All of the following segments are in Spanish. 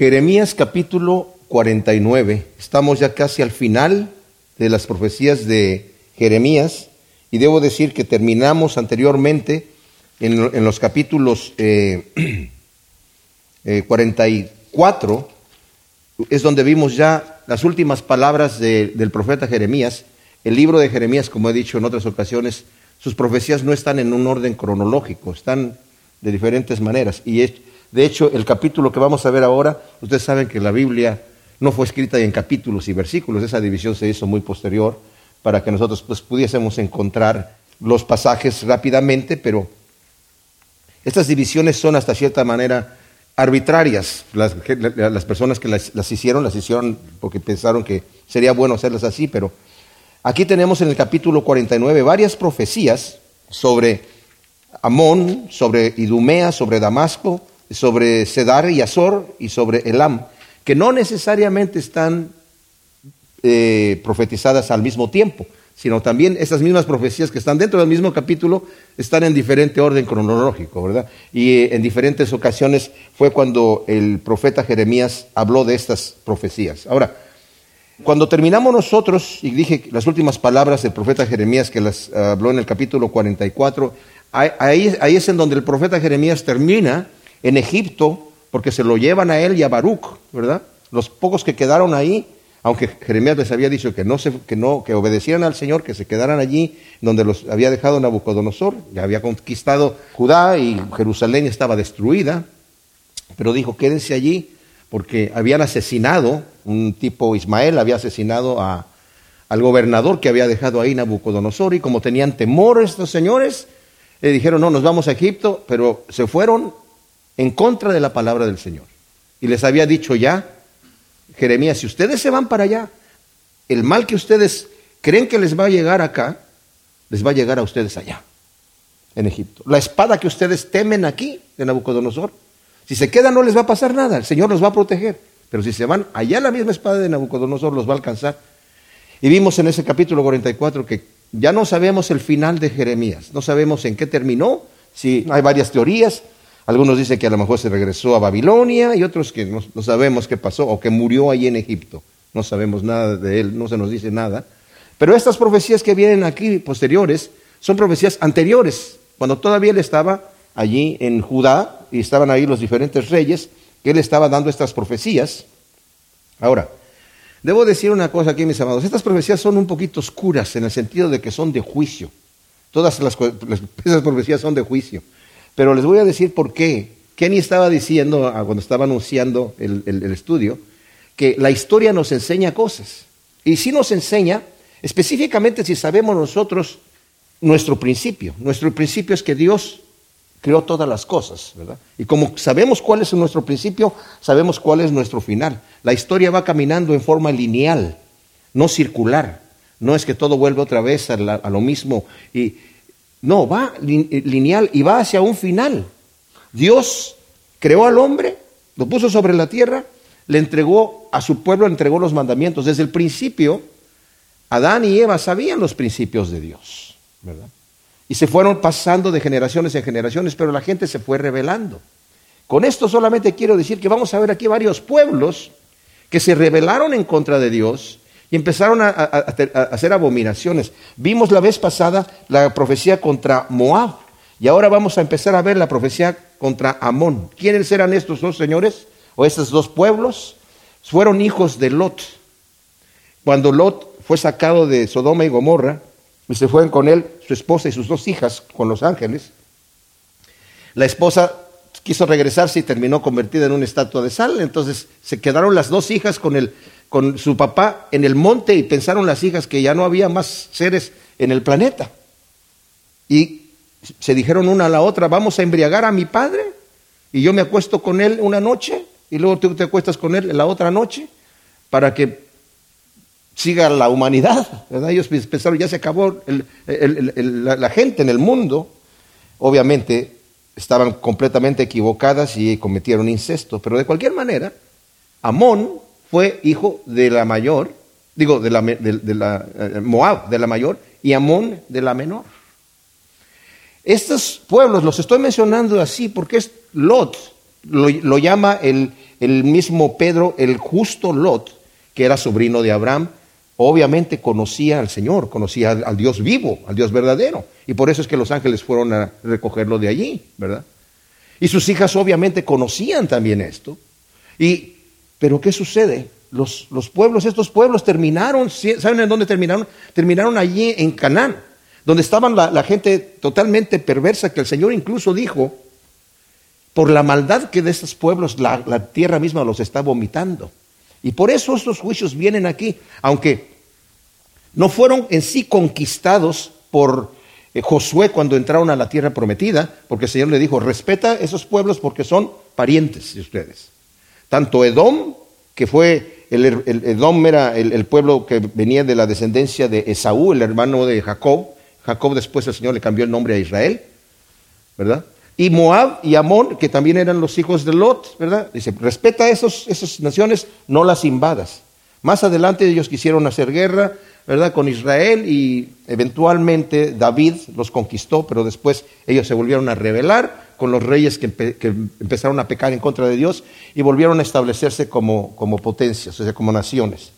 Jeremías capítulo 49. Estamos ya casi al final de las profecías de Jeremías y debo decir que terminamos anteriormente en, los capítulos 44, eh, eh, es donde vimos ya las últimas palabras del profeta Jeremías. El libro de Jeremías, como he dicho en otras ocasiones, sus profecías no están en un orden cronológico, están de diferentes maneras. Y de hecho, el capítulo que vamos a ver ahora, ustedes saben que la Biblia no fue escrita en capítulos y versículos, esa división se hizo muy posterior para que nosotros pues, pudiésemos encontrar los pasajes rápidamente, pero estas divisiones son hasta cierta manera arbitrarias. Las, personas que las, las, hicieron, las hicieron porque pensaron que sería bueno hacerlas así, pero aquí tenemos en el capítulo 49 varias profecías sobre Amón, sobre Idumea, sobre Damasco, sobre Sedar y Azor y sobre Elam, que no necesariamente están eh, profetizadas al mismo tiempo, sino también esas mismas profecías que están dentro del mismo capítulo están en diferente orden cronológico, ¿verdad? Y eh, en diferentes ocasiones fue cuando el profeta Jeremías habló de estas profecías. Ahora, cuando terminamos nosotros, y dije las últimas palabras del profeta Jeremías que las habló en el capítulo 44, ahí, ahí es en donde el profeta Jeremías termina en Egipto, porque se lo llevan a él y a Baruch, ¿verdad? Los pocos que quedaron ahí, aunque Jeremías les había dicho que no, se, que no que obedecieran al Señor, que se quedaran allí donde los había dejado Nabucodonosor, ya había conquistado Judá y Jerusalén estaba destruida, pero dijo, quédense allí, porque habían asesinado, un tipo Ismael había asesinado a, al gobernador que había dejado ahí Nabucodonosor, y como tenían temor estos señores, le dijeron, no, nos vamos a Egipto, pero se fueron en contra de la palabra del Señor. Y les había dicho ya, Jeremías, si ustedes se van para allá, el mal que ustedes creen que les va a llegar acá, les va a llegar a ustedes allá, en Egipto. La espada que ustedes temen aquí, de Nabucodonosor, si se quedan no les va a pasar nada, el Señor los va a proteger. Pero si se van allá, la misma espada de Nabucodonosor los va a alcanzar. Y vimos en ese capítulo 44 que ya no sabemos el final de Jeremías, no sabemos en qué terminó, si hay varias teorías, algunos dicen que a lo mejor se regresó a Babilonia y otros que no, sabemos qué pasó o que murió allí en Egipto. No sabemos nada de él, no se nos dice nada. Pero estas profecías que vienen aquí posteriores son profecías anteriores, cuando todavía él estaba allí en Judá y estaban ahí los diferentes reyes, que él estaba dando estas profecías. Ahora, debo decir una cosa aquí, mis amados, estas profecías son un poquito oscuras en el sentido de que son de juicio. Todas las, esas profecías son de juicio. Pero les voy a decir por qué. Kenny estaba diciendo, ah, cuando estaba anunciando el, estudio, que la historia nos enseña cosas. Y sí nos enseña, específicamente si sabemos nosotros nuestro principio. Nuestro principio es que Dios creó todas las cosas, ¿verdad? Y como sabemos cuál es nuestro principio, sabemos cuál es nuestro final. La historia va caminando en forma lineal, no circular. No es que todo vuelva otra vez a, a lo mismo. Y, no, va eh, lineal y va hacia un final. Dios creó al hombre, lo puso sobre la tierra, le entregó a su pueblo, le entregó los mandamientos. Desde el principio, Adán y Eva sabían los principios de Dios, ¿verdad? Y se fueron pasando de generaciones en generaciones, pero la gente se fue rebelando. Con esto solamente quiero decir que vamos a ver aquí varios pueblos que se rebelaron en contra de Dios y empezaron a, hacer abominaciones. Vimos la vez pasada la profecía contra Moab y ahora vamos a empezar a ver la profecía contra Amón. ¿Quiénes eran estos dos señores o estos dos pueblos? Fueron hijos de Lot. Cuando Lot fue sacado de Sodoma y Gomorra y se fueron con él su esposa y sus dos hijas con los ángeles, la esposa quiso regresarse y terminó convertida en una estatua de sal. Entonces se quedaron las dos hijas con el con su papá en el monte y pensaron las hijas que ya no había más seres en el planeta. Y se dijeron una a la otra, vamos a embriagar a mi padre y yo me acuesto con él una noche y luego tú te acuestas con él la otra noche para que siga la humanidad. Ellos pensaron, ya se acabó la gente en el mundo. Obviamente estaban completamente equivocadas y cometieron incesto, pero de cualquier manera, Amón fue hijo de la mayor, digo, de la, de, la eh, Moab, de la mayor, y Amón de la menor. Estos pueblos los estoy mencionando así porque es Lot, lo, llama el, el mismo Pedro, el justo Lot, que era sobrino de Abraham, obviamente conocía al Señor, conocía al, Dios vivo, al Dios verdadero. Y por eso es que los ángeles fueron a recogerlo de allí, ¿verdad? Y sus hijas obviamente conocían también esto. Y, pero ¿qué sucede? Los, los pueblos, estos pueblos terminaron, ¿saben en dónde terminaron? Terminaron allí en Canaán, donde estaban la, gente totalmente perversa, que el Señor incluso dijo, por la maldad que de estos pueblos la, la tierra misma los está vomitando. Y por eso estos juicios vienen aquí, aunque no fueron en sí conquistados por eh, Josué cuando entraron a la tierra prometida, porque el Señor le dijo, respeta esos pueblos porque son parientes de ustedes. Tanto Edom, que fue, el, Edom era el, el, pueblo que venía de la descendencia de Esaú, el hermano de Jacob. Jacob después el Señor le cambió el nombre a Israel, ¿verdad? y Moab y Amón, que también eran los hijos de Lot, ¿verdad? Dice, respeta a esas naciones, no las invadas. Más adelante ellos quisieron hacer guerra, ¿verdad? Con Israel y eventualmente David los conquistó, pero después ellos se volvieron a rebelar con los reyes que, empezaron a pecar en contra de Dios y volvieron a establecerse como, como potencias, o sea, como naciones.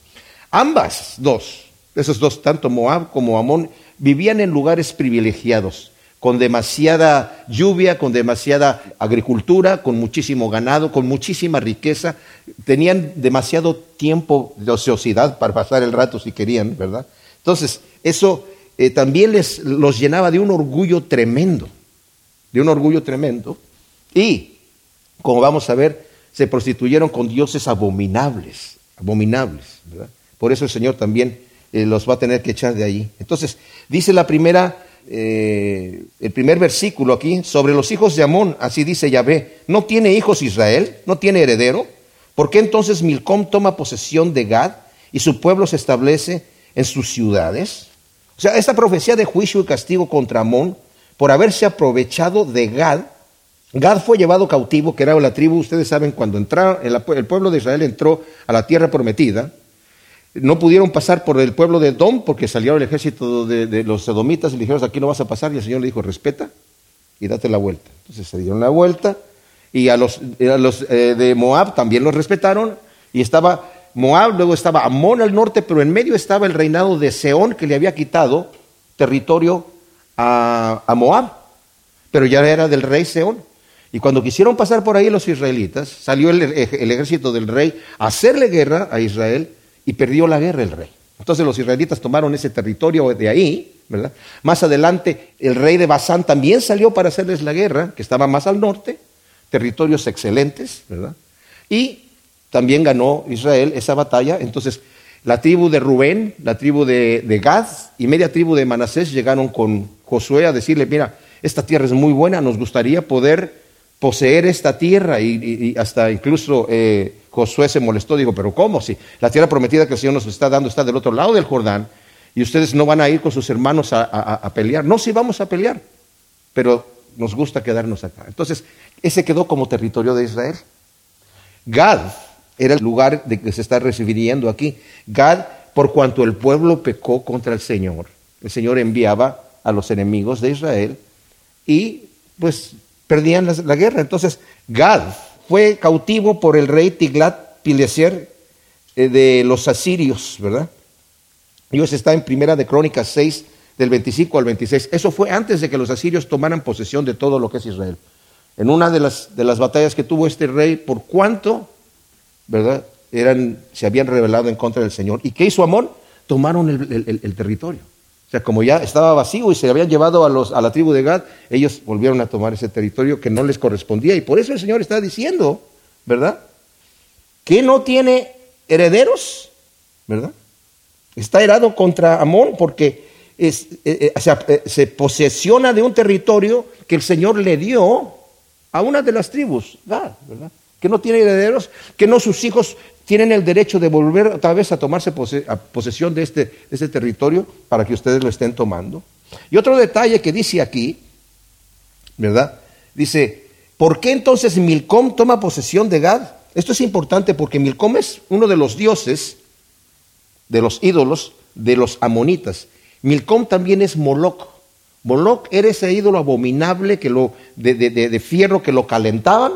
Ambas dos, esos dos, tanto Moab como Amón, vivían en lugares privilegiados con demasiada lluvia, con demasiada agricultura, con muchísimo ganado, con muchísima riqueza. Tenían demasiado tiempo de ociosidad para pasar el rato si querían, ¿verdad? Entonces, eso eh, también les, los llenaba de un orgullo tremendo, de un orgullo tremendo. Y, como vamos a ver, se prostituyeron con dioses abominables, abominables, ¿verdad? Por eso el Señor también eh, los va a tener que echar de ahí. Entonces, dice la primera eh, el primer versículo aquí, sobre los hijos de Amón, así dice Yahvé, ¿no tiene hijos Israel? ¿No tiene heredero? ¿Por qué entonces Milcom toma posesión de Gad y su pueblo se establece en sus ciudades? O sea, esta profecía de juicio y castigo contra Amón por haberse aprovechado de Gad, Gad fue llevado cautivo, que era la tribu, ustedes saben, cuando entraron, el pueblo de Israel entró a la tierra prometida, no pudieron pasar por el pueblo de Edom porque salió el ejército de, los edomitas y le dijeron, aquí no vas a pasar. Y el Señor le dijo, respeta y date la vuelta. Entonces se dieron la vuelta y a los, eh, de Moab también los respetaron. Y estaba Moab, luego estaba Amón al norte, pero en medio estaba el reinado de Seón que le había quitado territorio a, Moab. Pero ya era del rey Seón. Y cuando quisieron pasar por ahí los israelitas, salió el ejército del rey a hacerle guerra a Israel y perdió la guerra el rey. Entonces los israelitas tomaron ese territorio de ahí, ¿verdad? Más adelante el rey de Basán también salió para hacerles la guerra, que estaba más al norte, territorios excelentes, ¿verdad? Y también ganó Israel esa batalla. Entonces la tribu de Rubén, la tribu de, de Gad y media tribu de Manasés llegaron con Josué a decirle, mira, esta tierra es muy buena, nos gustaría poder poseer esta tierra y, hasta incluso eh, Josué se molestó, dijo, pero ¿cómo? Si la tierra prometida que el Señor nos está dando está del otro lado del Jordán y ustedes no van a ir con sus hermanos a, pelear. No, sí vamos a pelear, pero nos gusta quedarnos acá. Entonces, ese quedó como territorio de Israel. Gad era el lugar de que se está recibiendo aquí. Gad, por cuanto el pueblo pecó contra el Señor, el Señor enviaba a los enemigos de Israel y pues perdían la, guerra. Entonces, Gad fue cautivo por el rey Tiglat Pileser eh, de los asirios, ¿verdad? Dios está en Primera de Crónicas 6, del 25 al 26. Eso fue antes de que los asirios tomaran posesión de todo lo que es Israel. En una de las, de las batallas que tuvo este rey, por cuánto, ¿verdad? Eran, se habían rebelado en contra del Señor. ¿Y qué hizo Amón? Tomaron el territorio. Sea, como ya estaba vacío y se habían llevado a, los, a la tribu de Gad, ellos volvieron a tomar ese territorio que no les correspondía. Y por eso el Señor está diciendo, ¿verdad? Que no tiene herederos, ¿verdad? Está herado contra Amón porque es, eh, eh, eh, se posesiona de un territorio que el Señor le dio a una de las tribus, Gad, ¿verdad? Que no tiene herederos, que no sus hijos tienen el derecho de volver otra vez a tomarse posesión de este, este territorio para que ustedes lo estén tomando. Y otro detalle que dice aquí, ¿verdad? Dice, ¿por qué entonces Milcom toma posesión de Gad? Esto es importante porque Milcom es uno de los dioses, de los ídolos, de los amonitas. Milcom también es Moloch. Moloch era ese ídolo abominable que lo, de, de fierro que lo calentaban,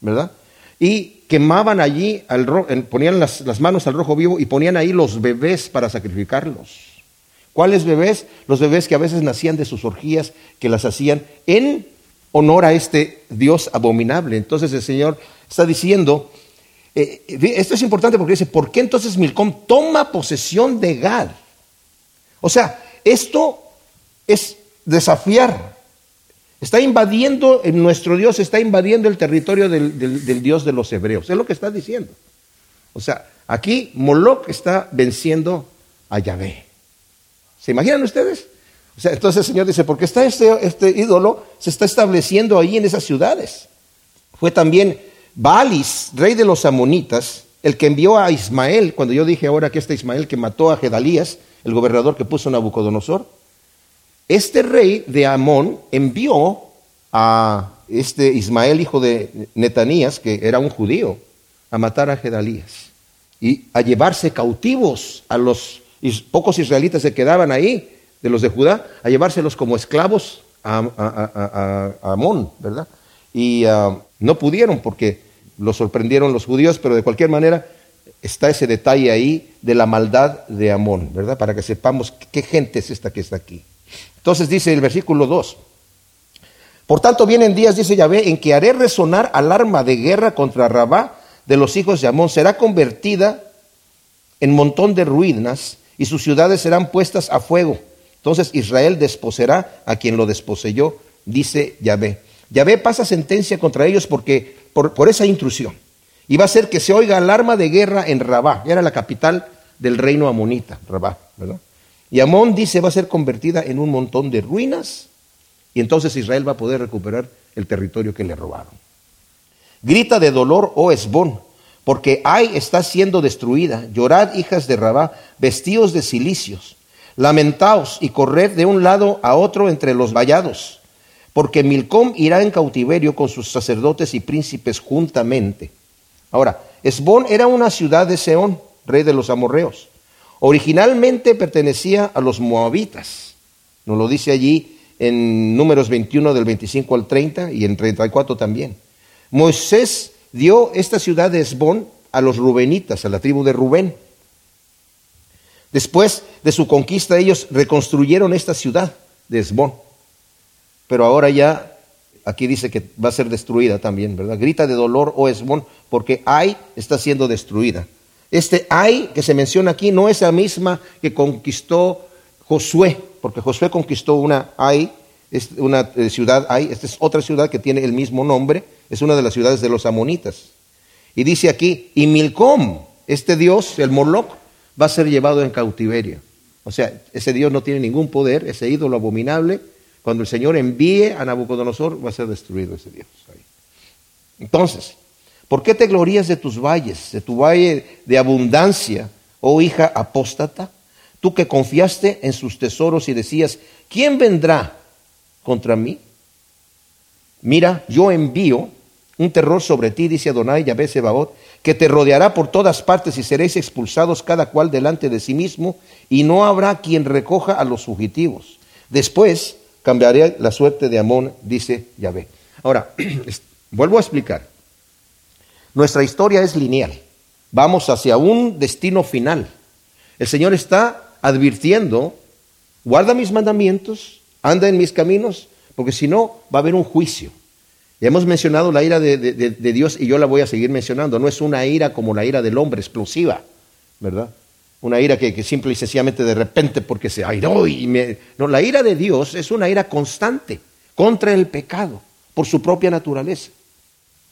¿verdad? Y quemaban allí, al ponían las, las manos al rojo vivo y ponían ahí los bebés para sacrificarlos. ¿Cuáles bebés? Los bebés que a veces nacían de sus orgías, que las hacían en honor a este Dios abominable. Entonces el Señor está diciendo, eh, esto es importante porque dice, ¿por qué entonces Milcom toma posesión de Gad? O sea, esto es desafiar. Está invadiendo, nuestro Dios está invadiendo el territorio del, del Dios de los hebreos. Es lo que está diciendo. O sea, aquí Moloch está venciendo a Yahvé. ¿Se imaginan ustedes? O sea, entonces el Señor dice, porque está este, este ídolo, se está estableciendo ahí en esas ciudades. Fue también Baalis, rey de los amonitas, el que envió a Ismael, cuando yo dije ahora que este Ismael que mató a Gedalías, el gobernador que puso Nabucodonosor, este rey de Amón envió a este Ismael, hijo de Netanías, que era un judío, a matar a Gedalías y a llevarse cautivos a los pocos israelitas que quedaban ahí de los de Judá, a llevárselos como esclavos a, Amón, ¿verdad? Y ah, no pudieron porque lo sorprendieron los judíos, pero de cualquier manera está ese detalle ahí de la maldad de Amón, ¿verdad? Para que sepamos qué gente es esta que está aquí. Entonces dice el versículo 2. Por tanto, vienen días, dice Yahvé, en que haré resonar alarma de guerra contra Rabá de los hijos de Amón. Será convertida en montón de ruinas y sus ciudades serán puestas a fuego. Entonces Israel desposerá a quien lo desposeyó, dice Yahvé. Yahvé pasa sentencia contra ellos porque, por, esa intrusión. Y va a ser que se oiga alarma de guerra en Rabá. Era la capital del reino amonita, Rabá, ¿verdad? Y Amón dice va a ser convertida en un montón de ruinas y entonces Israel va a poder recuperar el territorio que le robaron. Grita de dolor, oh Esbón, porque Ai está siendo destruida. Llorad, hijas de Rabá, vestidos de cilicios. Lamentaos y corred de un lado a otro entre los vallados, porque Milcom irá en cautiverio con sus sacerdotes y príncipes juntamente. Ahora, Esbón era una ciudad de Seón, rey de los amorreos. Originalmente pertenecía a los moabitas. Nos lo dice allí en números 21 del 25 al 30 y en 34 también. Moisés dio esta ciudad de Esbón a los rubenitas, a la tribu de Rubén. Después de su conquista ellos reconstruyeron esta ciudad de Esbón. Pero ahora ya, aquí dice que va a ser destruida también, ¿verdad? Grita de dolor, oh Esbón, porque Ai está siendo destruida. Este Ai que se menciona aquí no es la misma que conquistó Josué, porque Josué conquistó una Ai, una eh, ciudad Ai, esta es otra ciudad que tiene el mismo nombre, es una de las ciudades de los amonitas. Y dice aquí, y Milcom, este dios, el Moloch, va a ser llevado en cautiverio. O sea, ese Dios no tiene ningún poder, ese ídolo abominable. Cuando el Señor envíe a Nabucodonosor, va a ser destruido ese Dios. Entonces, ¿por qué te glorías de tus valles, de tu valle de abundancia, oh hija apóstata? Tú que confiaste en sus tesoros y decías, ¿quién vendrá contra mí? Mira, yo envío un terror sobre ti, dice Adonai Yahvé Sebaot, que te rodeará por todas partes y seréis expulsados cada cual delante de sí mismo, y no habrá quien recoja a los fugitivos. Después cambiaré la suerte de Amón, dice Yahvé. Ahora, vuelvo a explicar. Nuestra historia es lineal. Vamos hacia un destino final. El Señor está advirtiendo, guarda mis mandamientos, anda en mis caminos, porque si no va a haber un juicio. Ya hemos mencionado la ira de, Dios y yo la voy a seguir mencionando. No es una ira como la ira del hombre, explosiva, ¿verdad? Una ira que, simple y sencillamente de repente porque se airó y me... No, la ira de Dios es una ira constante contra el pecado por su propia naturaleza.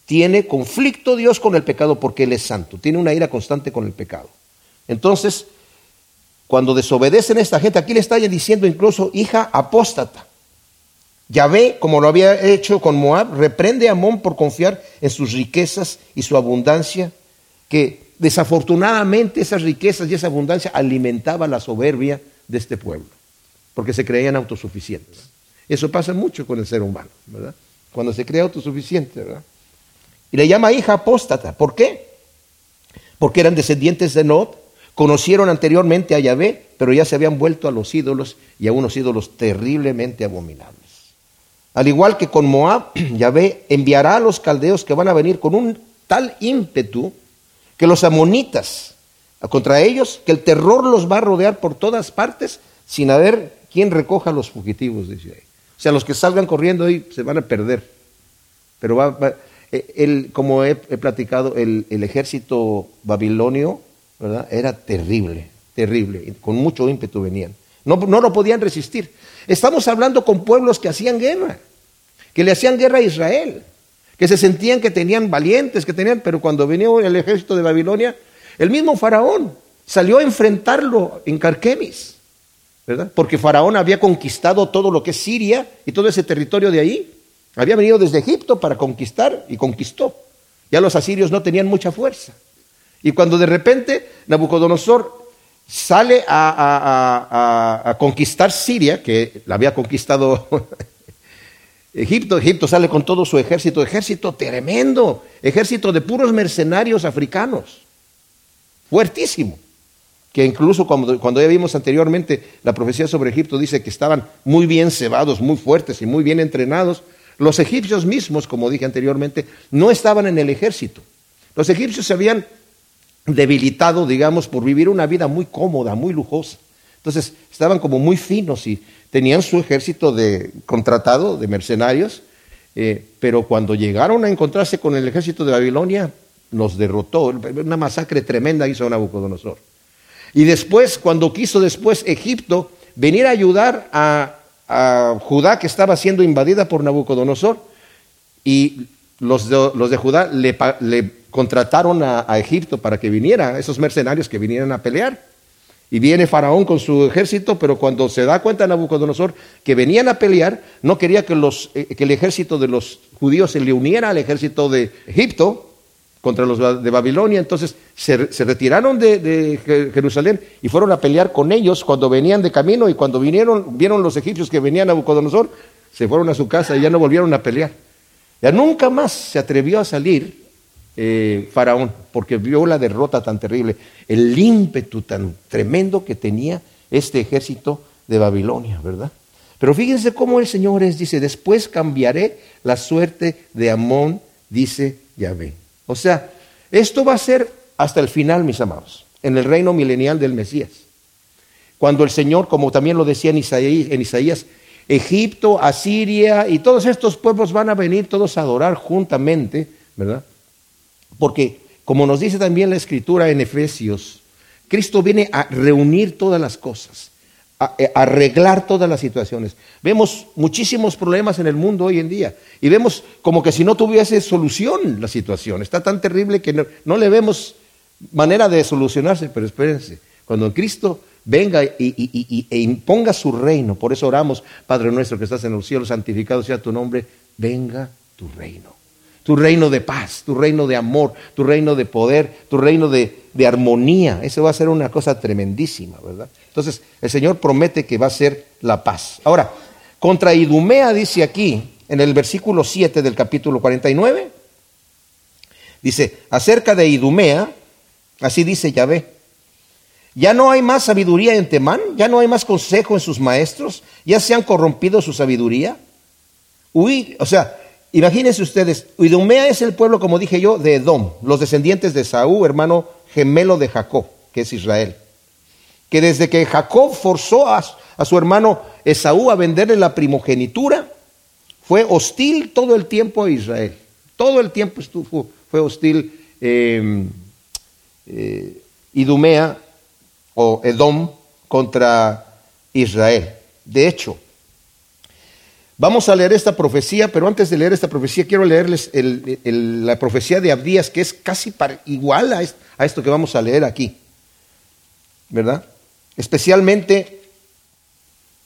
Tiene conflicto Dios con el pecado porque Él es santo. Tiene una ira constante con el pecado. Entonces, cuando desobedecen a esta gente, aquí le está diciendo incluso hija apóstata. Yahvé, como lo había hecho con Moab, reprende a Amón por confiar en sus riquezas y su abundancia, que desafortunadamente esas riquezas y esa abundancia alimentaba la soberbia de este pueblo, porque se creían autosuficientes. Eso pasa mucho con el ser humano, ¿verdad? Cuando se cree autosuficiente, ¿verdad? Y le llama hija apóstata. ¿Por qué? Porque eran descendientes de Nod, conocieron anteriormente a Yahvé, pero ya se habían vuelto a los ídolos y a unos ídolos terriblemente abominables. Al igual que con Moab, Yahvé enviará a los caldeos que van a venir con un tal ímpetu que los amonitas, contra ellos, que el terror los va a rodear por todas partes sin haber quien recoja a los fugitivos, dice ahí. O sea, los que salgan corriendo ahí se van a perder. Pero va, eh, como he, platicado, el, ejército babilonio ¿verdad? era terrible, terrible, con mucho ímpetu venían. No, no lo podían resistir. Estamos hablando con pueblos que hacían guerra, que le hacían guerra a Israel, que se sentían que tenían valientes, que tenían, pero cuando venía el ejército de Babilonia, el mismo faraón salió a enfrentarlo en Carquemis, ¿verdad? Porque faraón había conquistado todo lo que es Siria y todo ese territorio de ahí. Había venido desde Egipto para conquistar y conquistó. Ya los asirios no tenían mucha fuerza. Y cuando de repente Nabucodonosor sale a, conquistar Siria, que la había conquistado Egipto, Egipto sale con todo su ejército, ejército tremendo, ejército de puros mercenarios africanos, fuertísimo, que incluso cuando, cuando ya vimos anteriormente la profecía sobre Egipto dice que estaban muy bien cebados, muy fuertes y muy bien entrenados, los egipcios mismos, como dije anteriormente, no estaban en el ejército. Los egipcios se habían debilitado, digamos, por vivir una vida muy cómoda, muy lujosa. Entonces, estaban como muy finos y tenían su ejército de contratado, de mercenarios, eh, pero cuando llegaron a encontrarse con el ejército de Babilonia, los derrotó. Una masacre tremenda hizo Nabucodonosor. Y después, cuando quiso después Egipto venir a ayudar a a Judá que estaba siendo invadida por Nabucodonosor y los de, los de Judá le, contrataron a, Egipto para que viniera, esos mercenarios que vinieran a pelear. Y viene Faraón con su ejército, pero cuando se da cuenta Nabucodonosor que venían a pelear, no quería que, los, eh, que el ejército de los judíos se le uniera al ejército de Egipto, contra los de Babilonia. Entonces se, retiraron de, Jerusalén y fueron a pelear con ellos cuando venían de camino y cuando vinieron, vieron los egipcios que venían a Nabucodonosor, se fueron a su casa y ya no volvieron a pelear. Ya nunca más se atrevió a salir eh, Faraón porque vio la derrota tan terrible, el ímpetu tan tremendo que tenía este ejército de Babilonia, ¿verdad? Pero fíjense cómo el Señor es, dice, después cambiaré la suerte de Amón, dice Yahvé. O sea, esto va a ser hasta el final, mis amados, en el reino milenial del Mesías. Cuando el Señor, como también lo decía en Isaías, Egipto, Asiria y todos estos pueblos van a venir todos a adorar juntamente, ¿verdad? Porque, como nos dice también la Escritura en Efesios, Cristo viene a reunir todas las cosas. Eh, arreglar todas las situaciones. Vemos muchísimos problemas en el mundo hoy en día y vemos como que si no tuviese solución la situación. Está tan terrible que no, le vemos manera de solucionarse, pero espérense, cuando Cristo venga y, e imponga su reino, por eso oramos, Padre nuestro que estás en los cielos, santificado sea tu nombre, venga tu reino tu reino de paz, tu reino de amor, tu reino de poder, tu reino de, armonía. Eso va a ser una cosa tremendísima, ¿verdad? Entonces, el Señor promete que va a ser la paz. Ahora, contra Idumea dice aquí, en el versículo 7 del capítulo 49, dice, acerca de Idumea, así dice Yahvé, ya no hay más sabiduría en Temán, ya no hay más consejo en sus maestros, ya se han corrompido su sabiduría. Uy, o sea, Imagínense ustedes, Idumea es el pueblo, como dije yo, de Edom, los descendientes de Saúl, hermano gemelo de Jacob, que es Israel. Que desde que Jacob forzó a, su hermano Esaú a venderle la primogenitura, fue hostil todo el tiempo a Israel. Todo el tiempo estuvo, fue hostil em, eh, Idumea o Edom contra Israel. De hecho, Vamos a leer esta profecía, pero antes de leer esta profecía quiero leerles la profecía de Abdías, que es casi igual a, esto que vamos a leer aquí, ¿verdad? Especialmente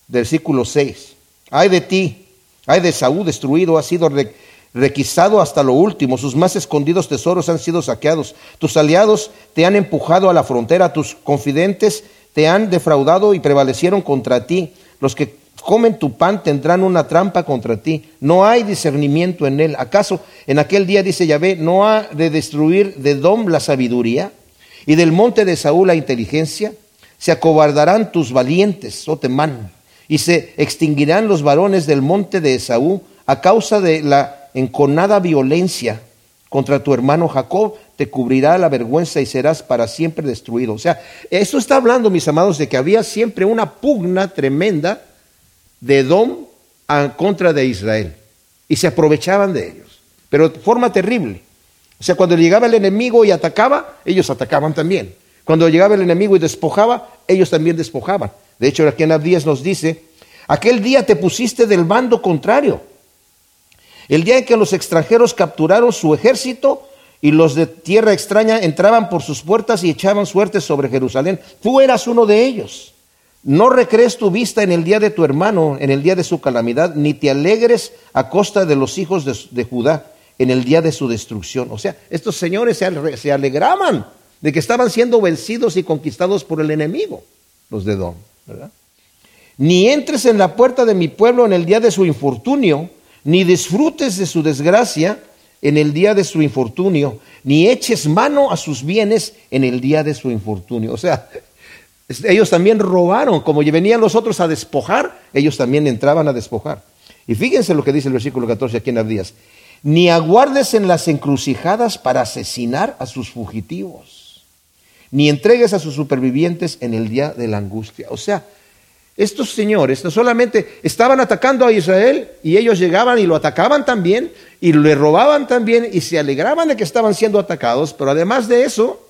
versículo 6. Ay de ti, ay de Saúl destruido, ha sido requisado hasta lo último, sus más escondidos tesoros han sido saqueados, tus aliados te han empujado a la frontera, tus confidentes te han defraudado y prevalecieron contra ti, los que comen tu pan tendrán una trampa contra ti. No hay discernimiento en él. ¿Acaso en aquel día, dice Yahvé, no ha de destruir de Dom la sabiduría y del monte de Saúl la inteligencia? Se acobardarán tus valientes, oh temán, y se extinguirán los varones del monte de Esaú a causa de la enconada violencia contra tu hermano Jacob te cubrirá la vergüenza y serás para siempre destruido. O sea, eso está hablando, mis amados, de que había siempre una pugna tremenda de Edom a contra de Israel. Y se aprovechaban de ellos, pero de forma terrible. O sea, cuando llegaba el enemigo y atacaba, ellos atacaban también. Cuando llegaba el enemigo y despojaba, ellos también despojaban. De hecho, aquí en Abdías nos dice, aquel día te pusiste del bando contrario. El día en que los extranjeros capturaron su ejército y los de tierra extraña entraban por sus puertas y echaban suerte sobre Jerusalén, tú eras uno de ellos. No recrees tu vista en el día de tu hermano, en el día de su calamidad, ni te alegres a costa de los hijos de, Judá en el día de su destrucción. O sea, estos señores se, alegraban de que estaban siendo vencidos y conquistados por el enemigo, los de Don, ¿verdad? Ni entres en la puerta de mi pueblo en el día de su infortunio, ni disfrutes de su desgracia en el día de su infortunio, ni eches mano a sus bienes en el día de su infortunio. O sea, ellos también robaron, como venían los otros a despojar, ellos también entraban a despojar. Y fíjense lo que dice el versículo 14 aquí en Abdías. Ni aguardes en las encrucijadas para asesinar a sus fugitivos, ni entregues a sus supervivientes en el día de la angustia. O sea, estos señores no solamente estaban atacando a Israel y ellos llegaban y lo atacaban también y le robaban también y se alegraban de que estaban siendo atacados, pero además de eso,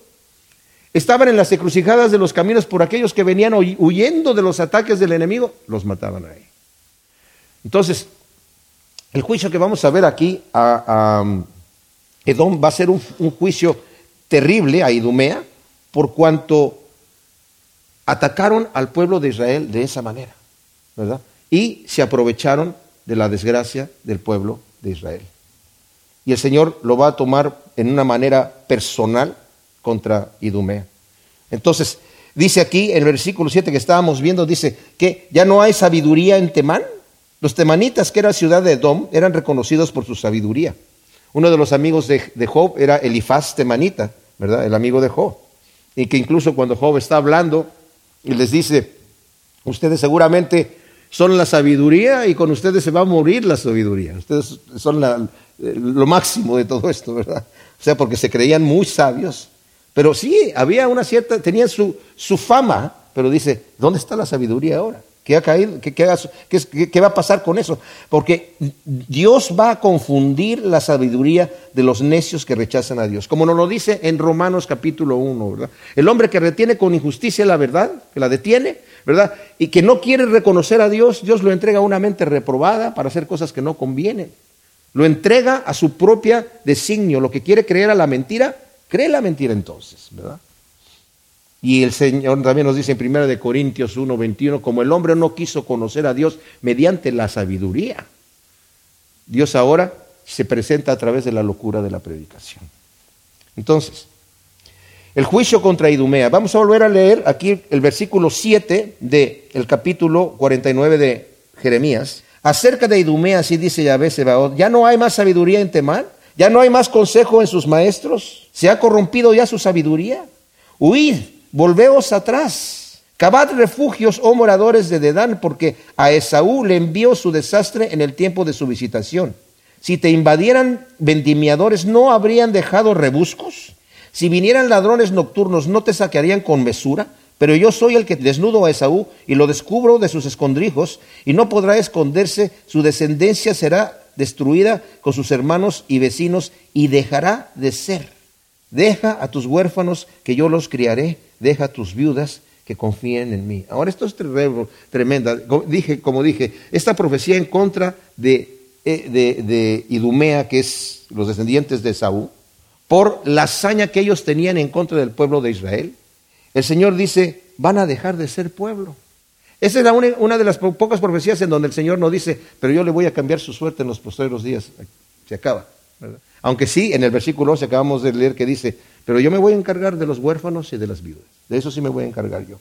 estaban en las encrucijadas de los caminos por aquellos que venían huyendo de los ataques del enemigo, los mataban ahí. Entonces, el juicio que vamos a ver aquí a, Edom va a ser un, un juicio terrible a Idumea por cuanto atacaron al pueblo de Israel de esa manera, ¿verdad? Y se aprovecharon de la desgracia del pueblo de Israel. Y el Señor lo va a tomar en una manera personal contra Idumea. Entonces, dice aquí en el versículo 7 que estábamos viendo, dice que ya no hay sabiduría en Temán. Los temanitas, que era ciudad de Edom, eran reconocidos por su sabiduría. Uno de los amigos de, de Job era Elifaz temanita, ¿verdad? El amigo de Job. Y que incluso cuando Job está hablando y les dice, ustedes seguramente son la sabiduría y con ustedes se va a morir la sabiduría. Ustedes son lo máximo de todo esto, ¿verdad? O sea, porque se creían muy sabios. Pero sí, había una cierta, tenían su, su fama, pero dice, ¿dónde está la sabiduría ahora? ¿Qué ha caído? ¿Qué, va a pasar con eso? Porque Dios va a confundir la sabiduría de los necios que rechazan a Dios. Como nos lo dice en Romanos capítulo 1, ¿verdad? El hombre que retiene con injusticia la verdad, que la detiene, ¿verdad? Y que no quiere reconocer a Dios, Dios lo entrega a una mente reprobada para hacer cosas que no convienen. Lo entrega a su propia designio. Lo que quiere creer a la mentira, cree la mentira entonces, ¿verdad? Y el Señor también nos dice en 1 de Corintios 1, 21, como el hombre no quiso conocer a Dios mediante la sabiduría, Dios ahora se presenta a través de la locura de la predicación. Entonces, el juicio contra Idumea. Vamos a volver a leer aquí el versículo 7 del capítulo 49 de Jeremías. Acerca de Idumea, así dice Yahvé Sebaot, ¿ya no hay más sabiduría en Temán? ¿Ya no hay más consejo en sus maestros? ¿Se ha corrompido ya su sabiduría? Huid volveos atrás. Cavad refugios, oh moradores de Dedán, porque a Esaú le envió su desastre en el tiempo de su visitación. Si te invadieran vendimiadores, ¿no habrían dejado rebuscos? Si vinieran ladrones nocturnos, ¿no te saquearían con mesura? Pero yo soy el que desnudo a Esaú y lo descubro de sus escondrijos, y no podrá esconderse, su descendencia será destruida con sus hermanos y vecinos, y dejará de ser. Deja a tus huérfanos que yo los criaré, deja a tus viudas que confíen en mí. Ahora esto es tremenda. Dije, como dije, esta profecía en contra de, eh, de, de Idumea, que es los descendientes de Saúl, por la hazaña que ellos tenían en contra del pueblo de Israel. El Señor dice, van a dejar de ser pueblo. Esa es una, de las pocas profecías en donde el Señor no dice, pero yo le voy a cambiar su suerte en los posteriores días. Se acaba. Aunque sí, en el versículo 11 acabamos de leer que dice, pero yo me voy a encargar de los huérfanos y de las viudas. De eso sí me voy a encargar yo.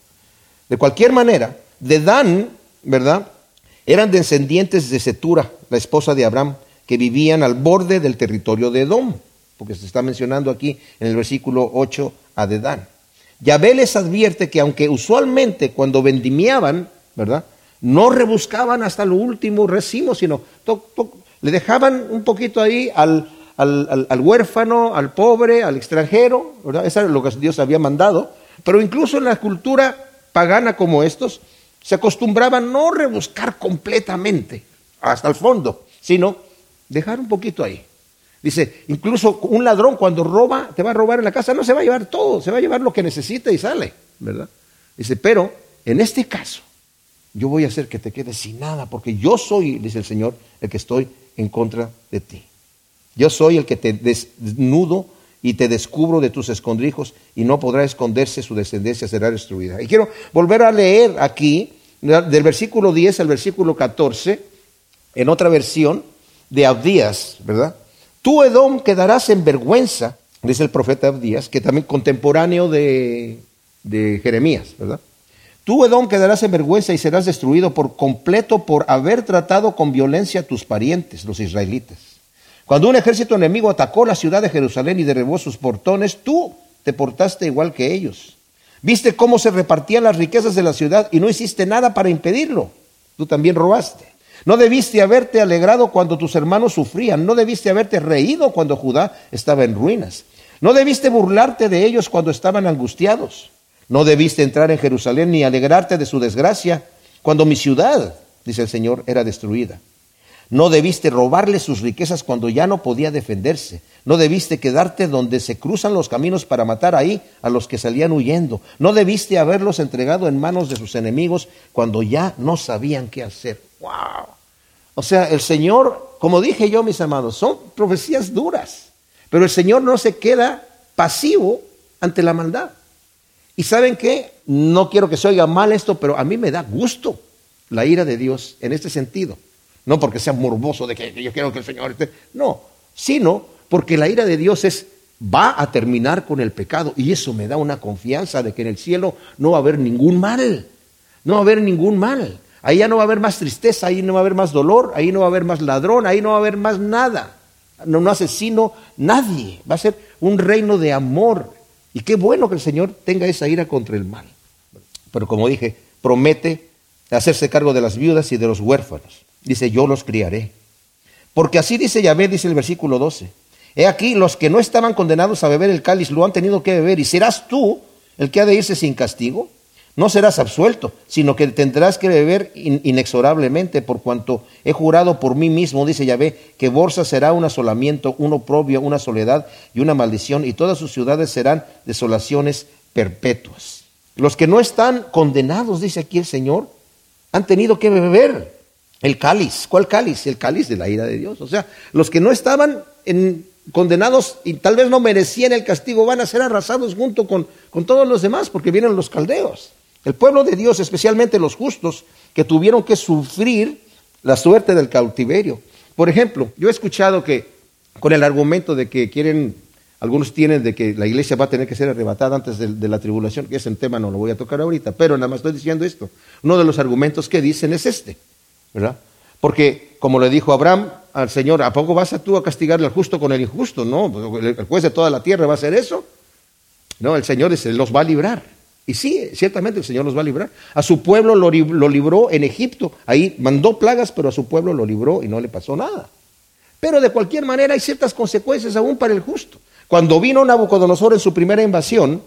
De cualquier manera, de Dan, ¿verdad? Eran descendientes de Setura, la esposa de Abraham, que vivían al borde del territorio de Edom, porque se está mencionando aquí en el versículo 8 a de Dan. Yahvé les advierte que aunque usualmente cuando vendimiaban, ¿verdad? No rebuscaban hasta lo último racimo, sino le dejaban un poquito ahí al, huérfano, al pobre, al extranjero, ¿verdad? Eso es lo que Dios había mandado. Pero incluso en la cultura pagana como estos, se acostumbraba no rebuscar completamente hasta el fondo, sino dejar un poquito ahí. Dice, incluso un ladrón cuando roba, te va a robar en la casa, no se va a llevar todo, se va a llevar lo que necesita y sale, ¿verdad? Dice, pero en este caso, yo voy a hacer que te quedes sin nada, porque yo soy, dice el Señor, el que estoy en contra de ti. Yo soy el que te desnudo y te descubro de tus escondrijos y no podrá esconderse, su descendencia será destruida. Y quiero volver a leer aquí, del versículo 10 al versículo 14, en otra versión de Abdías, ¿verdad? Tú, Edom, quedarás en vergüenza, dice el profeta Abdías, que también contemporáneo de, de Jeremías, ¿verdad? Tú, Edom, quedarás en vergüenza y serás destruido por completo por haber tratado con violencia a tus parientes, los israelitas. Cuando un ejército enemigo atacó la ciudad de Jerusalén y derribó sus portones, tú te portaste igual que ellos. Viste cómo se repartían las riquezas de la ciudad y no hiciste nada para impedirlo. Tú también robaste. No debiste haberte alegrado cuando tus hermanos sufrían. No debiste haberte reído cuando Judá estaba en ruinas. No debiste burlarte de ellos cuando estaban angustiados. No debiste entrar en Jerusalén ni alegrarte de su desgracia cuando mi ciudad, dice el Señor, era destruida. No debiste robarle sus riquezas cuando ya no podía defenderse. No debiste quedarte donde se cruzan los caminos para matar ahí a los que salían huyendo. No debiste haberlos entregado en manos de sus enemigos cuando ya no sabían qué hacer. ¡Wow! O sea, el Señor, como dije yo, mis amados, son profecías duras. Pero el Señor no se queda pasivo ante la maldad. Y saben qué? No quiero que se oiga mal esto, pero a mí me da gusto la ira de Dios en este sentido. No porque sea morboso de que yo quiero que el Señor esté. No, sino porque la ira de Dios es va a terminar con el pecado y eso me da una confianza de que en el cielo no va a haber ningún mal. No va a haber ningún mal. Ahí ya no va a haber más tristeza, ahí no va a haber más dolor, ahí no va a haber más ladrón, ahí no va a haber más nada. No, no asesino nadie. Va a ser un reino de amor. Y qué bueno que el Señor tenga esa ira contra el mal. Pero como dije, promete hacerse cargo de las viudas y de los huérfanos. Dice, yo los criaré. Porque así dice Yahvé, dice el versículo 12. He aquí, los que no estaban condenados a beber el cáliz lo han tenido que beber, y serás tú el que ha de irse sin castigo. No serás absuelto, sino que tendrás que beber inexorablemente, por cuanto he jurado por mí mismo, dice Yahvé, que Borsa será un asolamiento, un oprobio, una soledad y una maldición, y todas sus ciudades serán desolaciones perpetuas. Los que no están condenados, dice aquí el Señor, han tenido que beber el cáliz. ¿Cuál cáliz? El cáliz de la ira de Dios. O sea, los que no estaban condenados y tal vez no merecían el castigo van a ser arrasados junto con, con todos los demás porque vienen los caldeos. El pueblo de Dios, especialmente los justos, que tuvieron que sufrir la suerte del cautiverio. Por ejemplo, yo he escuchado que con el argumento de que quieren, algunos tienen de que la iglesia va a tener que ser arrebatada antes de, la tribulación, que ese tema no lo voy a tocar ahorita, pero nada más estoy diciendo esto. Uno de los argumentos que dicen es este. ¿verdad? Porque, como le dijo Abraham al Señor, ¿a poco vas a tú a castigarle al justo con el injusto? No, el juez de toda la tierra va a hacer eso. No, el Señor los va a librar. Y sí, ciertamente el Señor los va a librar. A su pueblo lo, lo libró en Egipto. Ahí mandó plagas, pero a su pueblo lo libró y no le pasó nada. Pero de cualquier manera hay ciertas consecuencias aún para el justo. Cuando vino Nabucodonosor en su primera invasión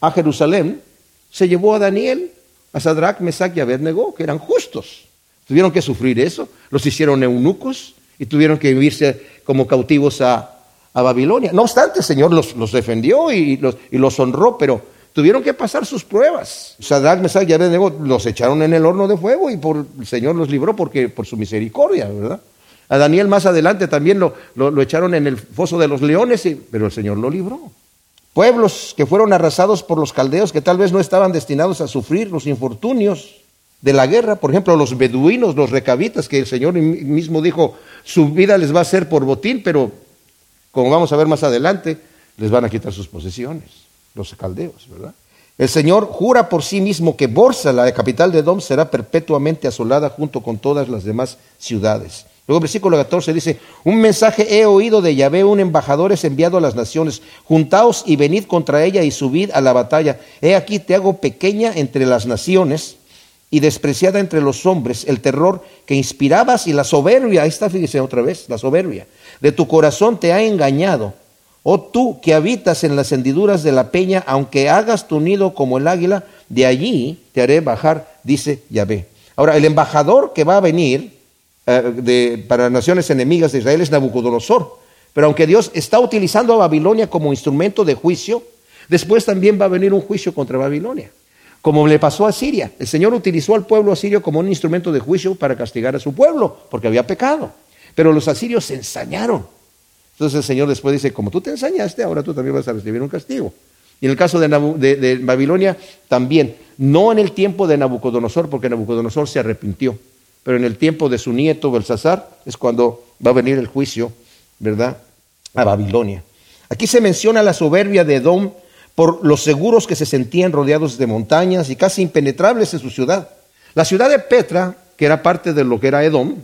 a Jerusalén, se llevó a Daniel, a Sadrach, Mesach y Abednego, que eran justos. Tuvieron que sufrir eso, los hicieron eunucos y tuvieron que vivirse como cautivos a, Babilonia. No obstante, el Señor los, defendió y los, y los, honró, pero tuvieron que pasar sus pruebas. Sadrach, Mesach y Abednego los echaron en el horno de fuego y por, el Señor los libró porque, por su misericordia, ¿verdad? A Daniel más adelante también lo, lo, echaron en el foso de los leones, pero el Señor lo libró. Pueblos que fueron arrasados por los caldeos que tal vez no estaban destinados a sufrir los infortunios de la guerra. Por ejemplo, los beduinos, los recabitas, que el Señor mismo dijo, su vida les va a ser por botín, pero como vamos a ver más adelante, les van a quitar sus posesiones, los caldeos, ¿verdad? El Señor jura por sí mismo que Borsa, la capital de Edom, será perpetuamente asolada junto con todas las demás ciudades. Luego versículo 14 dice, un mensaje he oído de Yahvé, un embajador es enviado a las naciones, juntaos y venid contra ella y subid a la batalla. He aquí te hago pequeña entre las naciones, y despreciada entre los hombres, el terror que inspirabas y la soberbia, ahí está, fíjese otra vez, la soberbia, de tu corazón te ha engañado. Oh tú que habitas en las hendiduras de la peña, aunque hagas tu nido como el águila, de allí te haré bajar, dice Yahvé. Ahora, el embajador que va a venir eh, para naciones enemigas de Israel es Nabucodonosor. Pero aunque Dios está utilizando a Babilonia como instrumento de juicio, después también va a venir un juicio contra Babilonia. Como le pasó a Siria. El Señor utilizó al pueblo asirio como un instrumento de juicio para castigar a su pueblo, porque había pecado. Pero los asirios se ensañaron. Entonces el Señor después dice, como tú te ensañaste, ahora tú también vas a recibir un castigo. Y en el caso de, de Babilonia, también, no en el tiempo de Nabucodonosor, porque Nabucodonosor se arrepintió, pero en el tiempo de su nieto Belsasar es cuando va a venir el juicio ¿verdad? A Babilonia. Aquí se menciona la soberbia de Edom por los seguros que se sentían rodeados de montañas y casi impenetrables en su ciudad. La ciudad de Petra, que era parte de lo que era Edom,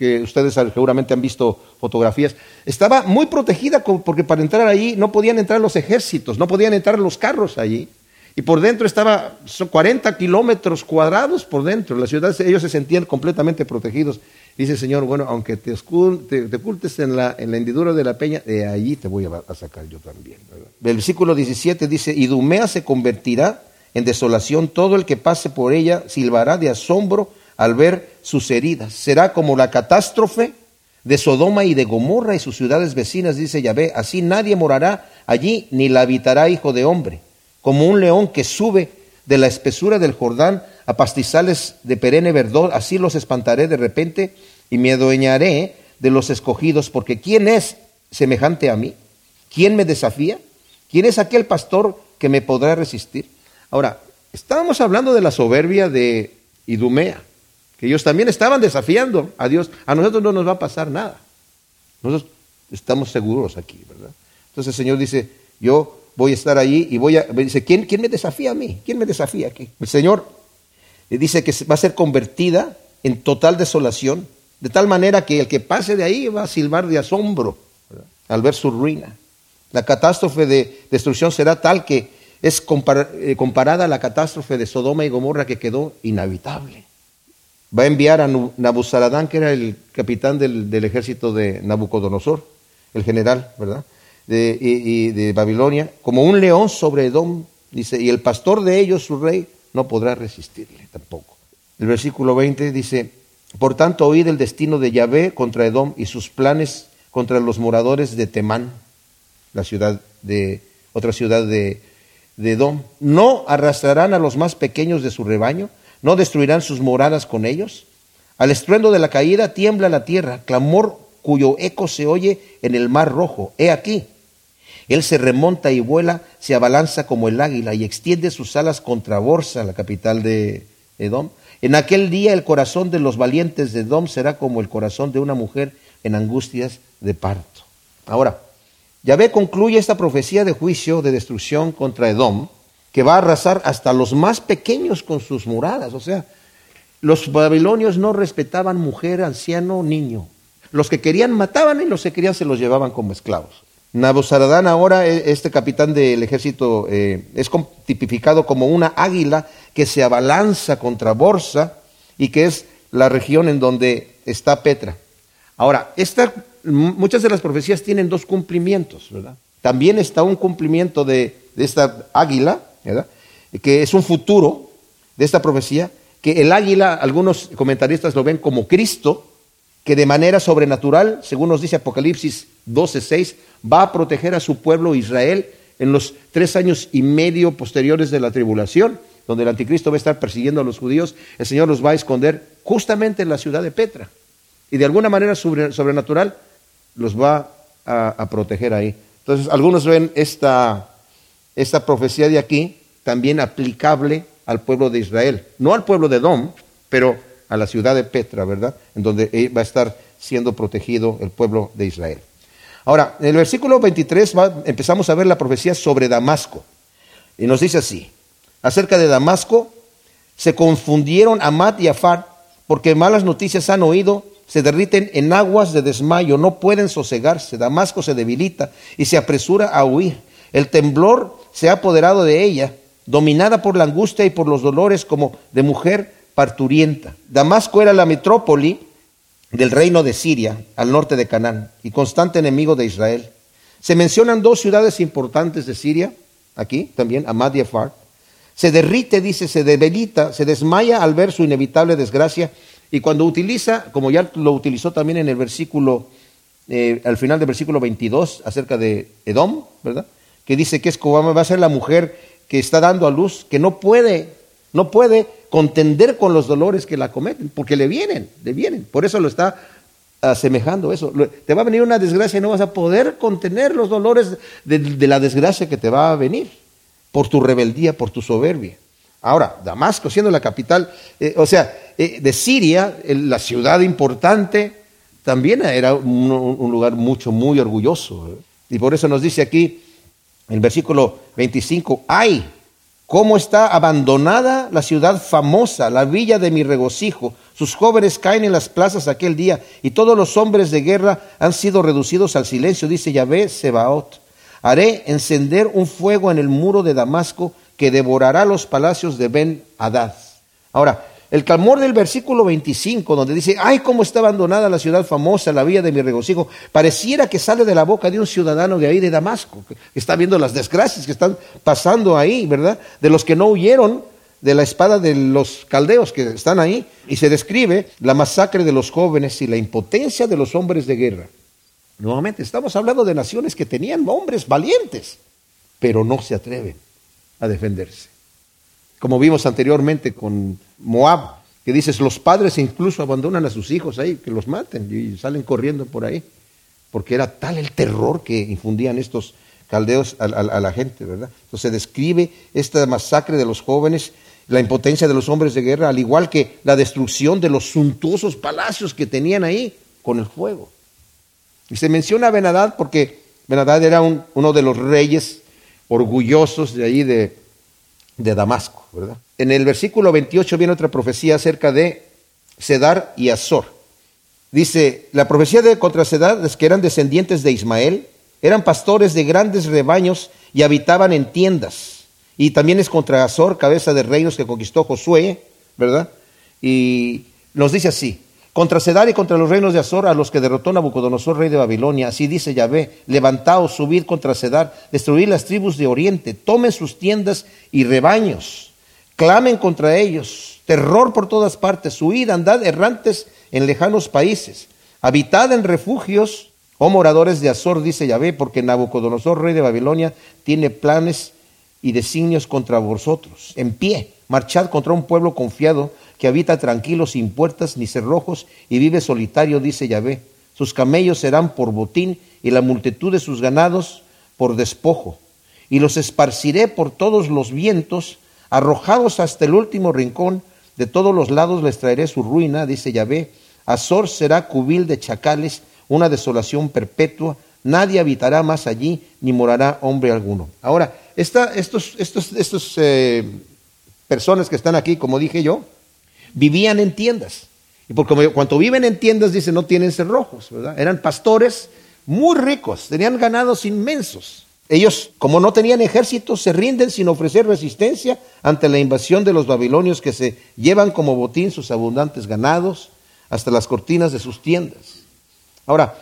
que ustedes seguramente han visto fotografías, estaba muy protegida porque para entrar allí no podían entrar los ejércitos, no podían entrar los carros allí. Y por dentro estaba, son 40 kilómetros cuadrados por dentro. La ciudad, ellos se sentían completamente protegidos. Dice el Señor, bueno, aunque te, ocultes en la, en la, hendidura de la peña, de allí te voy a, sacar yo también. El versículo 17 dice, y Dumea se convertirá en desolación, todo el que pase por ella silbará de asombro al ver sus heridas. Será como la catástrofe de Sodoma y de Gomorra y sus ciudades vecinas, dice Yahvé, así nadie morará allí, ni la habitará hijo de hombre como un león que sube de la espesura del Jordán a pastizales de perenne verdor, así los espantaré de repente y me adueñaré de los escogidos, porque ¿quién es semejante a mí? ¿Quién me desafía? ¿Quién es aquel pastor que me podrá resistir? Ahora, estábamos hablando de la soberbia de Idumea, que ellos también estaban desafiando a Dios. A nosotros no nos va a pasar nada. Nosotros estamos seguros aquí, ¿verdad? Entonces el Señor dice, yo voy a estar allí y voy a... Dice, ¿quién, ¿quién me desafía a mí? ¿Quién me desafía aquí? El Señor dice que va a ser convertida en total desolación, de tal manera que el que pase de ahí va a silbar de asombro al ver su ruina. La catástrofe de destrucción será tal que es eh, comparada a la catástrofe de Sodoma y Gomorra que quedó inhabitable. Va a enviar a Nabuzaradán, que era el capitán del, ejército de Nabucodonosor, el general, ¿verdad? de, y, de Babilonia, como un león sobre Edom, dice, y el pastor de ellos, su rey, no podrá resistirle tampoco. El versículo 20 dice, por tanto oíd el destino de Yahvé contra Edom y sus planes contra los moradores de Temán, la ciudad de, otra ciudad de Edom. No arrastrarán a los más pequeños de su rebaño, no destruirán sus moradas con ellos. Al estruendo de la caída tiembla la tierra, clamor cuyo eco se oye en el mar rojo. He aquí, él se remonta y vuela, se abalanza como el águila y extiende sus alas contra Borsa, la capital de Edom. En aquel día el corazón de los valientes de Edom será como el corazón de una mujer en angustias de parto. Ahora, Yahvé concluye esta profecía de juicio, de destrucción contra Edom, que va a arrasar hasta los más pequeños con sus muradas. O sea, los babilonios no respetaban mujer, anciano, niño. Los que querían mataban y los que querían se los llevaban como esclavos. Nabuzaradán ahora, e, este capitán del ejército, eh, es tipificado como una águila que se abalanza contra Borsa y que es la región en donde está Petra. Ahora, muchas de las profecías tienen dos cumplimientos, ¿verdad? También está un cumplimiento de esta águila, que es un futuro de esta profecía, que el águila, algunos comentaristas lo ven como Cristo, que de manera sobrenatural, según nos dice Apocalipsis 12:6, va a proteger a su pueblo Israel en los tres años y medio posteriores de la tribulación, donde el anticristo va a estar persiguiendo a los judíos, el Señor los va a esconder justamente en la ciudad de Petra. Y de alguna manera sobrenatural los va a, proteger ahí. Entonces, algunos ven esta, esta profecía de aquí también aplicable al pueblo de Israel, no al pueblo de Dom, pero a la ciudad de Petra, ¿verdad? En donde va a estar siendo protegido el pueblo de Israel. Ahora, en el versículo 23 empezamos a ver la profecía sobre Damasco. Y nos dice así, acerca de Damasco, se confundieron Amat y Afar, porque malas noticias han oído, se derriten en aguas de desmayo, no pueden sosegarse, Damasco se debilita y se apresura a huir. El temblor se ha apoderado de ella, dominada por la angustia y por los dolores como de mujer parturienta. Damasco era la metrópoli del reino de Siria, al norte de Canaán, y constante enemigo de Israel. Se mencionan dos ciudades importantes de Siria, aquí también, Amad y Afar. Se derrite, dice, se debilita, se desmaya al ver su inevitable desgracia, y cuando utiliza, como ya lo utilizó también en el versículo, eh, al final del versículo 22, acerca de Edom, ¿verdad? Que dice que es va a ser la mujer que está dando a luz, que no puede, no puede contender con los dolores que la cometen, porque le vienen, le vienen. Por eso lo está asemejando eso. Te va a venir una desgracia y no vas a poder contener los dolores de, la desgracia que te va a venir por tu rebeldía, por tu soberbia. Ahora, Damasco siendo la capital, eh, o sea, eh, de Siria, la ciudad importante, también era un, lugar mucho, muy orgulloso. ¿eh? Y por eso nos dice aquí, el versículo 25, ay, cómo está abandonada la ciudad famosa, la villa de mi regocijo. Sus jóvenes caen en las plazas aquel día y todos los hombres de guerra han sido reducidos al silencio, dice Yahvé Sebaot. Haré encender un fuego en el muro de Damasco que devorará los palacios de Ben Hadad. Ahora, el clamor del versículo 25, donde dice, ay, cómo está abandonada la ciudad famosa, la villa de mi regocijo, pareciera que sale de la boca de un ciudadano de ahí de Damasco, que está viendo las desgracias que están pasando ahí, ¿verdad? De los que no huyeron de la espada de los caldeos que están ahí, y se describe la masacre de los jóvenes y la impotencia de los hombres de guerra. Nuevamente, estamos hablando de naciones que tenían hombres valientes, pero no se atreven a defenderse como vimos anteriormente con Moab, que dices, los padres incluso abandonan a sus hijos ahí, que los maten y salen corriendo por ahí, porque era tal el terror que infundían estos caldeos a, la gente, ¿verdad? Entonces se describe esta masacre de los jóvenes, la impotencia de los hombres de guerra, al igual que la destrucción de los suntuosos palacios que tenían ahí con el fuego. Y se menciona a Benadad porque Benadad era uno de los reyes orgullosos de ahí de, de Damasco, ¿verdad? En el versículo 28 viene otra profecía acerca de Sedar y Azor. Dice, la profecía de contra Sedar es que eran descendientes de Ismael, eran pastores de grandes rebaños y habitaban en tiendas. Y también es contra Azor, cabeza de reinos que conquistó Josué, ¿verdad? Y nos dice así, contra Sedar y contra los reinos de Azor, a los que derrotó Nabucodonosor, rey de Babilonia. Así dice Yahvé, levantaos, subid contra Sedar, destruid las tribus de Oriente, tomen sus tiendas y rebaños, clamen contra ellos, terror por todas partes, huid, andad errantes en lejanos países, habitad en refugios, oh moradores de Azor, dice Yahvé, porque Nabucodonosor, rey de Babilonia, tiene planes y designios contra vosotros. En pie, marchad contra un pueblo confiado, que habita tranquilo, sin puertas ni cerrojos, y vive solitario, dice Yahvé. Sus camellos serán por botín, y la multitud de sus ganados por despojo. Y los esparciré por todos los vientos, arrojados hasta el último rincón, de todos los lados les traeré su ruina, dice Yahvé. Azor será cubil de chacales, una desolación perpetua, nadie habitará más allí, ni morará hombre alguno. Ahora, estos, estos, estos eh, personas que están aquí, como dije yo, vivían en tiendas. Y porque cuando viven en tiendas, dice, no tienen cerrojos. Eran pastores muy ricos, tenían ganados inmensos. Ellos, como no tenían ejército, se rinden sin ofrecer resistencia ante la invasión de los babilonios que se llevan como botín sus abundantes ganados hasta las cortinas de sus tiendas. Ahora,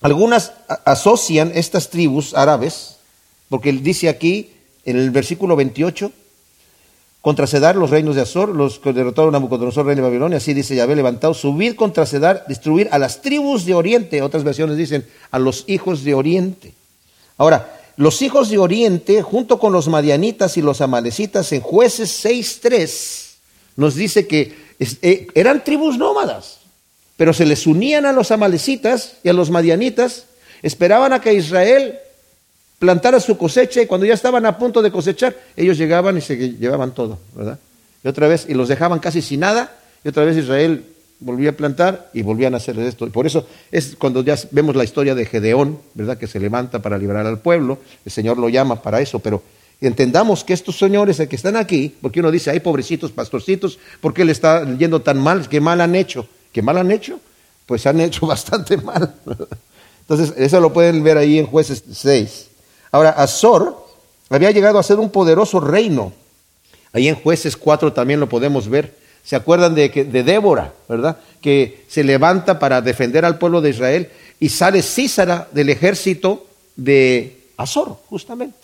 algunas asocian estas tribus árabes, porque dice aquí en el versículo 28, contra Cedar, los reinos de Azor, los que derrotaron a Nabucodonosor, rey de Babilonia, así dice Yahvé, levantado, subir contra Cedar, destruir a las tribus de Oriente, otras versiones dicen a los hijos de Oriente. Ahora, los hijos de Oriente, junto con los madianitas y los amalecitas, en jueces 6.3, nos dice que eh, eran tribus nómadas, pero se les unían a los amalecitas y a los madianitas, esperaban a que Israel plantara su cosecha y cuando ya estaban a punto de cosechar, ellos llegaban y se llevaban todo, ¿verdad? Y otra vez, y los dejaban casi sin nada, y otra vez Israel volvía a plantar y volvían a hacer esto. Y por eso es cuando ya vemos la historia de Gedeón, ¿verdad? Que se levanta para liberar al pueblo, el Señor lo llama para eso, pero entendamos que estos señores que están aquí, porque uno dice, ay, pobrecitos pastorcitos, ¿por qué le está yendo tan mal? ¿Qué mal han hecho? ¿Qué mal han hecho? Pues han hecho bastante mal. Entonces, eso lo pueden ver ahí en jueces 6. Ahora, Azor había llegado a ser un poderoso reino. Ahí en jueces 4 también lo podemos ver. se acuerdan de, de Débora, ¿verdad? Que se levanta para defender al pueblo de Israel y sale Císara del ejército de Azor, justamente,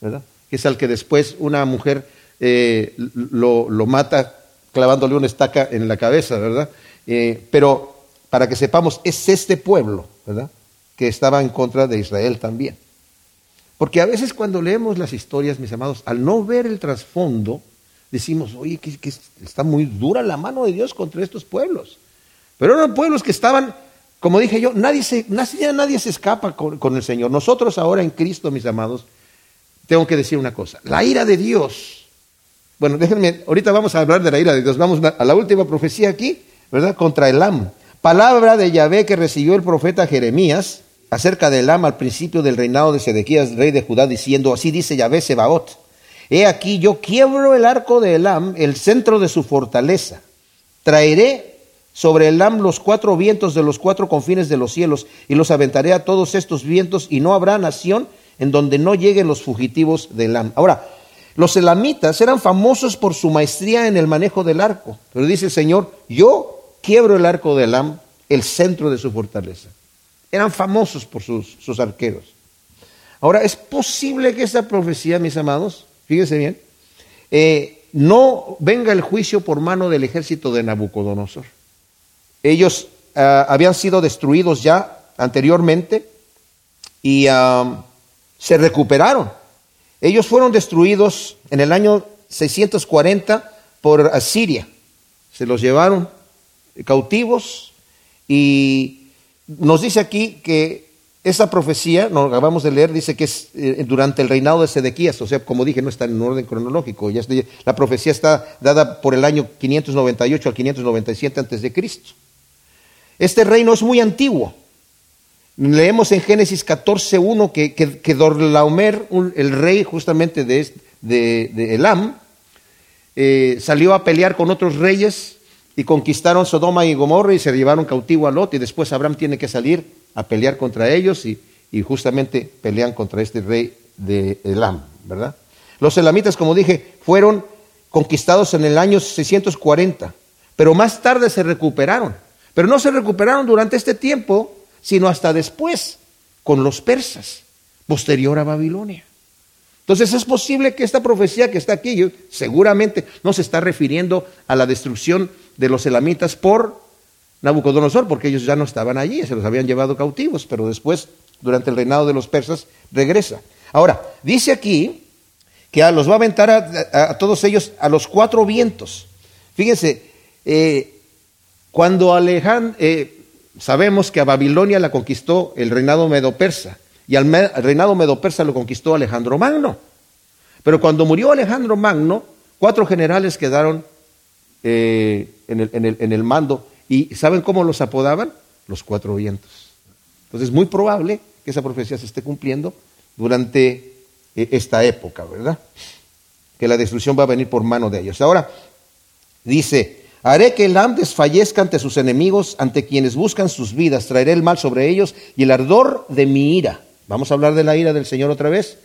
¿verdad? Que es al que después una mujer eh, lo, mata clavándole una estaca en la cabeza, ¿verdad? Eh, pero para que sepamos, es este pueblo, ¿verdad? Que estaba en contra de Israel también. Porque a veces cuando leemos las historias, mis amados, al no ver el trasfondo, decimos, oye, que, está muy dura la mano de Dios contra estos pueblos. Pero eran pueblos que estaban, como dije yo, nadie se, nadie se escapa con, con el Señor. Nosotros ahora en Cristo, mis amados, tengo que decir una cosa, la ira de Dios. Bueno, déjenme, ahorita vamos a hablar de la ira de Dios. Vamos a la última profecía aquí, ¿verdad? Contra Elam. Palabra de Yahvé que recibió el profeta Jeremías acerca de Elam al principio del reinado de Sedequías, rey de Judá, diciendo, así dice Yahvé Sebaot, he aquí yo quiebro el arco de Elam, el centro de su fortaleza, traeré sobre Elam los cuatro vientos de los cuatro confines de los cielos, y los aventaré a todos estos vientos, y no habrá nación en donde no lleguen los fugitivos de Elam. Ahora, los elamitas eran famosos por su maestría en el manejo del arco, pero dice el Señor, yo quiebro el arco de Elam, el centro de su fortaleza. Eran famosos por sus, arqueros. Ahora, es posible que esta profecía, mis amados, fíjense bien, eh, no venga el juicio por mano del ejército de Nabucodonosor. Ellos ah, habían sido destruidos ya anteriormente y ah, se recuperaron. Ellos fueron destruidos en el año 640 por Asiria. Se los llevaron cautivos y nos dice aquí que esa profecía, nos acabamos de leer, dice que es eh, durante el reinado de Sedequías, o sea, como dije, no está en orden cronológico, la profecía está dada por el año 598 al 597 antes de Cristo. Este reino es muy antiguo. Leemos en Génesis 14.1 que, que, Dorlaomer, el rey justamente de, de, Elam, eh, salió a pelear con otros reyes y conquistaron Sodoma y Gomorra y se llevaron cautivo a Lot y después Abraham tiene que salir a pelear contra ellos y, justamente pelean contra este rey de Elam, ¿verdad? Los elamitas, como dije, fueron conquistados en el año 640, pero más tarde se recuperaron. Pero no se recuperaron durante este tiempo, sino hasta después, con los persas, posterior a Babilonia. Entonces es posible que esta profecía que está aquí, seguramente no se está refiriendo a la destrucción de los elamitas por Nabucodonosor, porque ellos ya no estaban allí, se los habían llevado cautivos, pero después, durante el reinado de los persas, regresa. Ahora, dice aquí que los va a aventar a, todos ellos a los cuatro vientos. Fíjense, eh, cuando Alejandro, eh, sabemos que a Babilonia la conquistó el reinado medo-persa, y al, reinado medo-persa lo conquistó Alejandro Magno. Pero cuando murió Alejandro Magno, cuatro generales quedaron eh, en, el, en, el, en, el, mando. ¿Y saben cómo los apodaban? Los cuatro vientos. Entonces es muy probable que esa profecía se esté cumpliendo durante eh, esta época, ¿verdad? Que la destrucción va a venir por mano de ellos. Ahora, dice, haré que el Am desfallezca ante sus enemigos, ante quienes buscan sus vidas, traeré el mal sobre ellos y el ardor de mi ira. Vamos a hablar de la ira del Señor otra vez.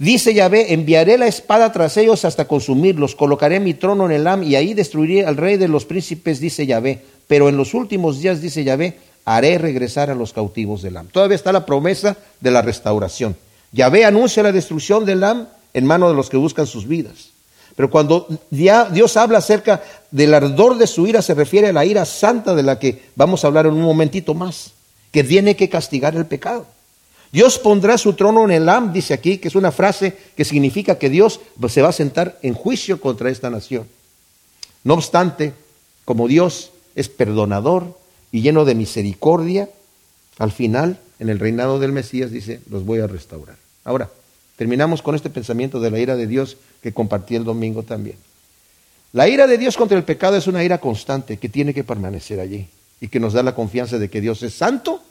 Dice Yahvé, enviaré la espada tras ellos hasta consumirlos, colocaré mi trono en el Am y ahí destruiré al rey de los príncipes, dice Yahvé. Pero en los últimos días, dice Yahvé, haré regresar a los cautivos del Am. Todavía está la promesa de la restauración. Yahvé anuncia la destrucción del Am en mano de los que buscan sus vidas. Pero cuando Dios habla acerca del ardor de su ira, se refiere a la ira santa de la que vamos a hablar en un momentito más, que tiene que castigar el pecado. Dios pondrá su trono en el Am, dice aquí, que es una frase que significa que Dios se va a sentar en juicio contra esta nación. No obstante, como Dios es perdonador y lleno de misericordia, al final, en el reinado del Mesías, dice, los voy a restaurar. Ahora, terminamos con este pensamiento de la ira de Dios que compartí el domingo también. La ira de Dios contra el pecado es una ira constante que tiene que permanecer allí y que nos da la confianza de que Dios es santo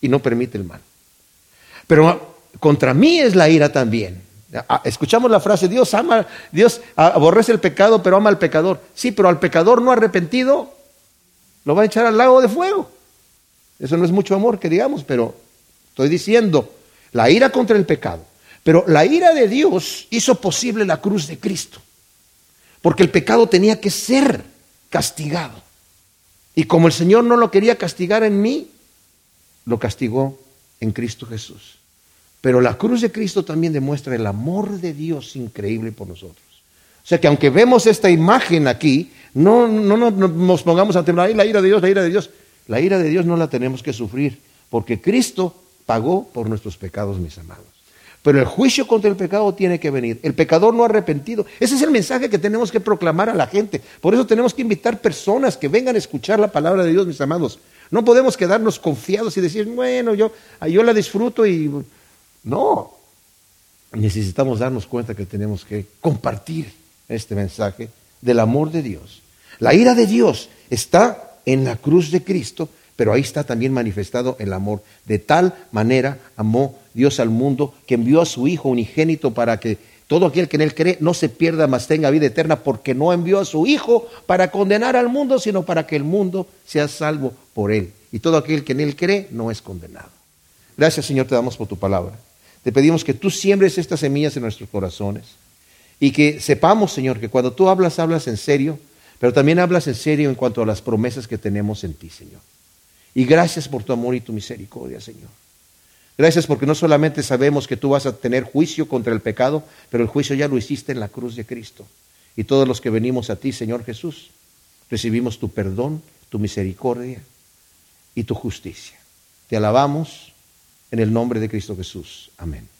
y no permite el mal. Pero contra mí es la ira también. Ah, escuchamos la frase, Dios ama, Dios aborrece el pecado, pero ama al pecador. Sí, pero al pecador no arrepentido lo va a echar al lago de fuego. Eso no es mucho amor que digamos, pero estoy diciendo, la ira contra el pecado. Pero la ira de Dios hizo posible la cruz de Cristo. Porque el pecado tenía que ser castigado. Y como el Señor no lo quería castigar en mí, lo castigó en Cristo Jesús. Pero la cruz de Cristo también demuestra el amor de Dios increíble por nosotros. O sea que aunque vemos esta imagen aquí, no, no, nos pongamos a temblar, la ira de Dios, la ira de Dios. La ira de Dios no la tenemos que sufrir, porque Cristo pagó por nuestros pecados, mis amados. Pero el juicio contra el pecado tiene que venir. El pecador no arrepentido. Ese es el mensaje que tenemos que proclamar a la gente. Por eso tenemos que invitar personas que vengan a escuchar la palabra de Dios, mis amados. No podemos quedarnos confiados y decir, bueno, yo, yo la disfruto y... No. Necesitamos darnos cuenta que tenemos que compartir este mensaje del amor de Dios. La ira de Dios está en la cruz de Cristo pero ahí está también manifestado el amor. De tal manera amó Dios al mundo que envió a su Hijo unigénito para que todo aquel que en él cree no se pierda, mas tenga vida eterna, porque no envió a su Hijo para condenar al mundo, sino para que el mundo sea salvo por él. Y todo aquel que en él cree no es condenado. Gracias Señor, te damos por tu palabra. Te pedimos que tú siembres estas semillas en nuestros corazones y que sepamos, Señor, que cuando tú hablas, hablas en serio, pero también hablas en serio en cuanto a las promesas que tenemos en ti, Señor. Y gracias por tu amor y tu misericordia, Señor. Gracias porque no solamente sabemos que tú vas a tener juicio contra el pecado, pero el juicio ya lo hiciste en la cruz de Cristo. Y todos los que venimos a ti, Señor Jesús, recibimos tu perdón, tu misericordia y tu justicia. Te alabamos en el nombre de Cristo Jesús. Amén.